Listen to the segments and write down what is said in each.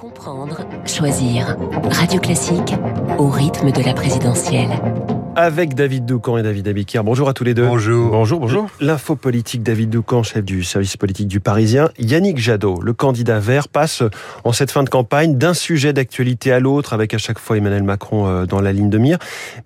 Comprendre, choisir. Radio Classique au rythme de la présidentielle. Avec David Doucan et David Abiquière. Bonjour à tous les deux. Bonjour. Bonjour, bonjour. L'info politique, David Doucan, chef du service politique du Parisien. Yannick Jadot, le candidat vert, passe en cette fin de campagne d'un sujet d'actualité à l'autre, avec à chaque fois Emmanuel Macron euh, dans la ligne de mire.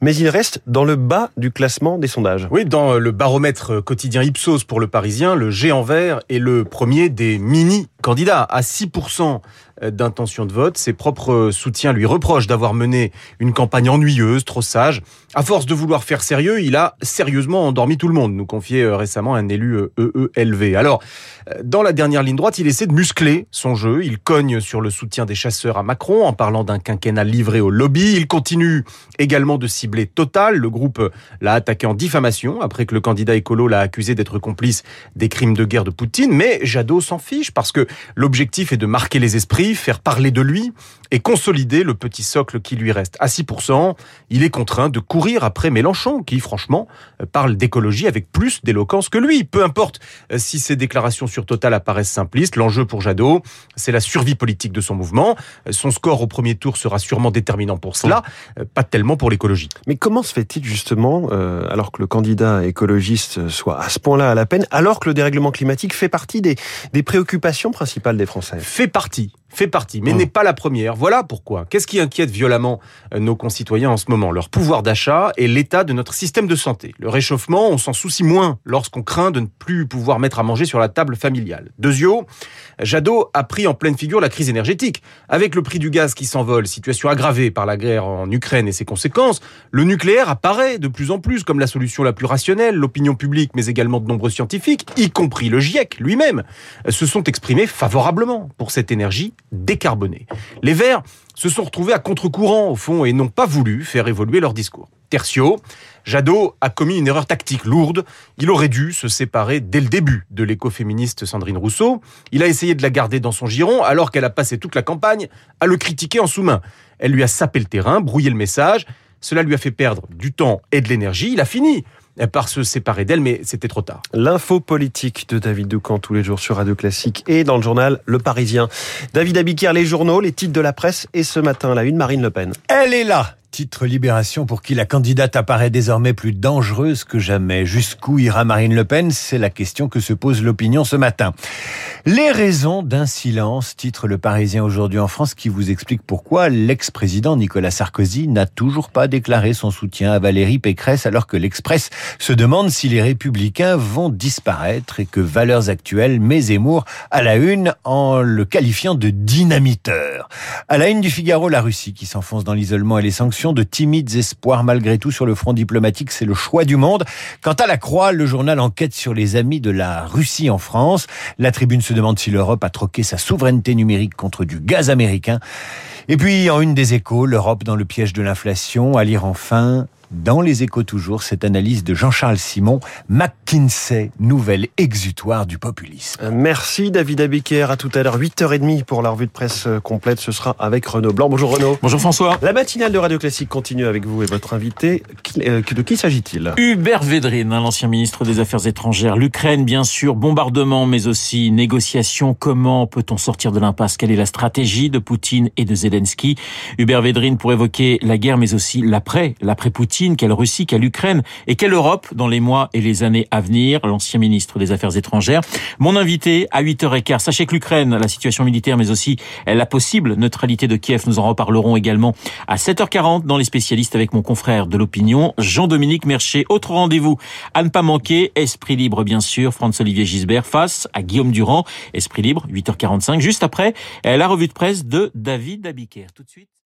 Mais il reste dans le bas du classement des sondages. Oui, dans le baromètre quotidien Ipsos pour le Parisien, le géant vert est le premier des mini-candidats à 6% d'intention de vote. Ses propres soutiens lui reprochent d'avoir mené une campagne ennuyeuse, trop sage. À force de vouloir faire sérieux, il a sérieusement endormi tout le monde, nous confiait euh, récemment un élu EELV. Alors, euh, dans la dernière ligne droite, il essaie de muscler son jeu. Il cogne sur le soutien des chasseurs à Macron en parlant d'un quinquennat livré au lobby. Il continue également de cibler Total. Le groupe l'a attaqué en diffamation après que le candidat écolo l'a accusé d'être complice des crimes de guerre de Poutine. Mais Jadot s'en fiche parce que l'objectif est de marquer les esprits, faire parler de lui et consolider le petit socle qui lui reste. À 6%, il est contraint de courir après Mélenchon, qui franchement parle d'écologie avec plus d'éloquence que lui. Peu importe euh, si ses déclarations sur Total apparaissent simplistes, l'enjeu pour Jadot, c'est la survie politique de son mouvement. Euh, son score au premier tour sera sûrement déterminant pour cela, euh, pas tellement pour l'écologie. Mais comment se fait-il justement, alors que le candidat écologiste soit à ce point-là à la peine, alors que le dérèglement climatique fait partie des, des préoccupations principales des Français? Fait partie fait partie, mais mmh. n'est pas la première. Voilà pourquoi. Qu'est-ce qui inquiète violemment euh, nos concitoyens en ce moment? Leur pouvoir d'achat et l'état de notre système de santé. Le réchauffement, on s'en soucie moins lorsqu'on craint de ne plus pouvoir mettre à manger sur la table familiale. Deuxio, Jadot a pris en pleine figure la crise énergétique. Avec le prix du gaz qui s'envole, situation aggravée par la guerre en Ukraine et ses conséquences, le nucléaire apparaît de plus en plus comme la solution la plus rationnelle. L'opinion publique, mais également de nombreux scientifiques, y compris le GIEC lui-même, se sont exprimés favorablement pour cette énergie décarbonée. Les Verts se sont retrouvés à contre-courant, au fond, et n'ont pas voulu faire évoluer leur discours. Tertio, Jadot a commis une erreur tactique lourde. Il aurait dû se séparer dès le début de l'écoféministe Sandrine Rousseau. Il a essayé de la garder dans son giron alors qu'elle a passé toute la campagne à le critiquer en sous-main. Elle lui a sapé le terrain, brouillé le message. Cela lui a fait perdre du temps et de l'énergie. Il a fini par se séparer d'elle, mais c'était trop tard. L'info politique de David Doucan tous les jours sur Radio Classique et dans le journal Le Parisien. David Abiquière, les journaux, les titres de la presse et ce matin, la une, Marine Le Pen. Elle est là Titre Libération pour qui la candidate apparaît désormais plus dangereuse que jamais. Jusqu'où ira Marine Le Pen? C'est la question que se pose l'opinion ce matin. Les raisons d'un silence, titre Le Parisien aujourd'hui en France, qui vous explique pourquoi l'ex-président Nicolas Sarkozy n'a toujours pas déclaré son soutien à Valérie Pécresse alors que l'Express se demande si les républicains vont disparaître et que Valeurs Actuelles met Zemmour à la une en le qualifiant de dynamiteur. À la une du Figaro, la Russie qui s'enfonce dans l'isolement et les sanctions de timides espoirs malgré tout sur le front diplomatique. C'est le choix du monde. Quant à la Croix, le journal enquête sur les amis de la Russie en France. La tribune se demande si l'Europe a troqué sa souveraineté numérique contre du gaz américain. Et puis, en une des échos, l'Europe dans le piège de l'inflation, à lire enfin dans les échos toujours, cette analyse de Jean-Charles Simon, McKinsey, nouvelle exutoire du populisme. Euh, merci David Abiker. À tout à l'heure, 8h30 pour la revue de presse euh, complète. Ce sera avec Renaud Blanc. Bonjour Renaud. Bonjour François. La matinale de Radio Classique continue avec vous et votre invité. Euh, de qui s'agit-il? Hubert Védrine, hein, l'ancien ministre des Affaires étrangères. L'Ukraine, bien sûr, bombardement, mais aussi négociation. Comment peut-on sortir de l'impasse? Quelle est la stratégie de Poutine et de Zelensky? Hubert Védrine pour évoquer la guerre, mais aussi l'après, l'après-Poutine quelle Russie, quelle Ukraine et quelle Europe dans les mois et les années à venir, l'ancien ministre des Affaires étrangères. Mon invité à 8h15. Sachez que l'Ukraine, la situation militaire, mais aussi la possible neutralité de Kiev, nous en reparlerons également à 7h40 dans les spécialistes avec mon confrère de l'opinion, Jean-Dominique Mercher. Autre rendez-vous à ne pas manquer, Esprit Libre, bien sûr, Franz-Olivier Gisbert face à Guillaume Durand. Esprit Libre, 8h45, juste après la revue de presse de David Dabiker. Tout de suite.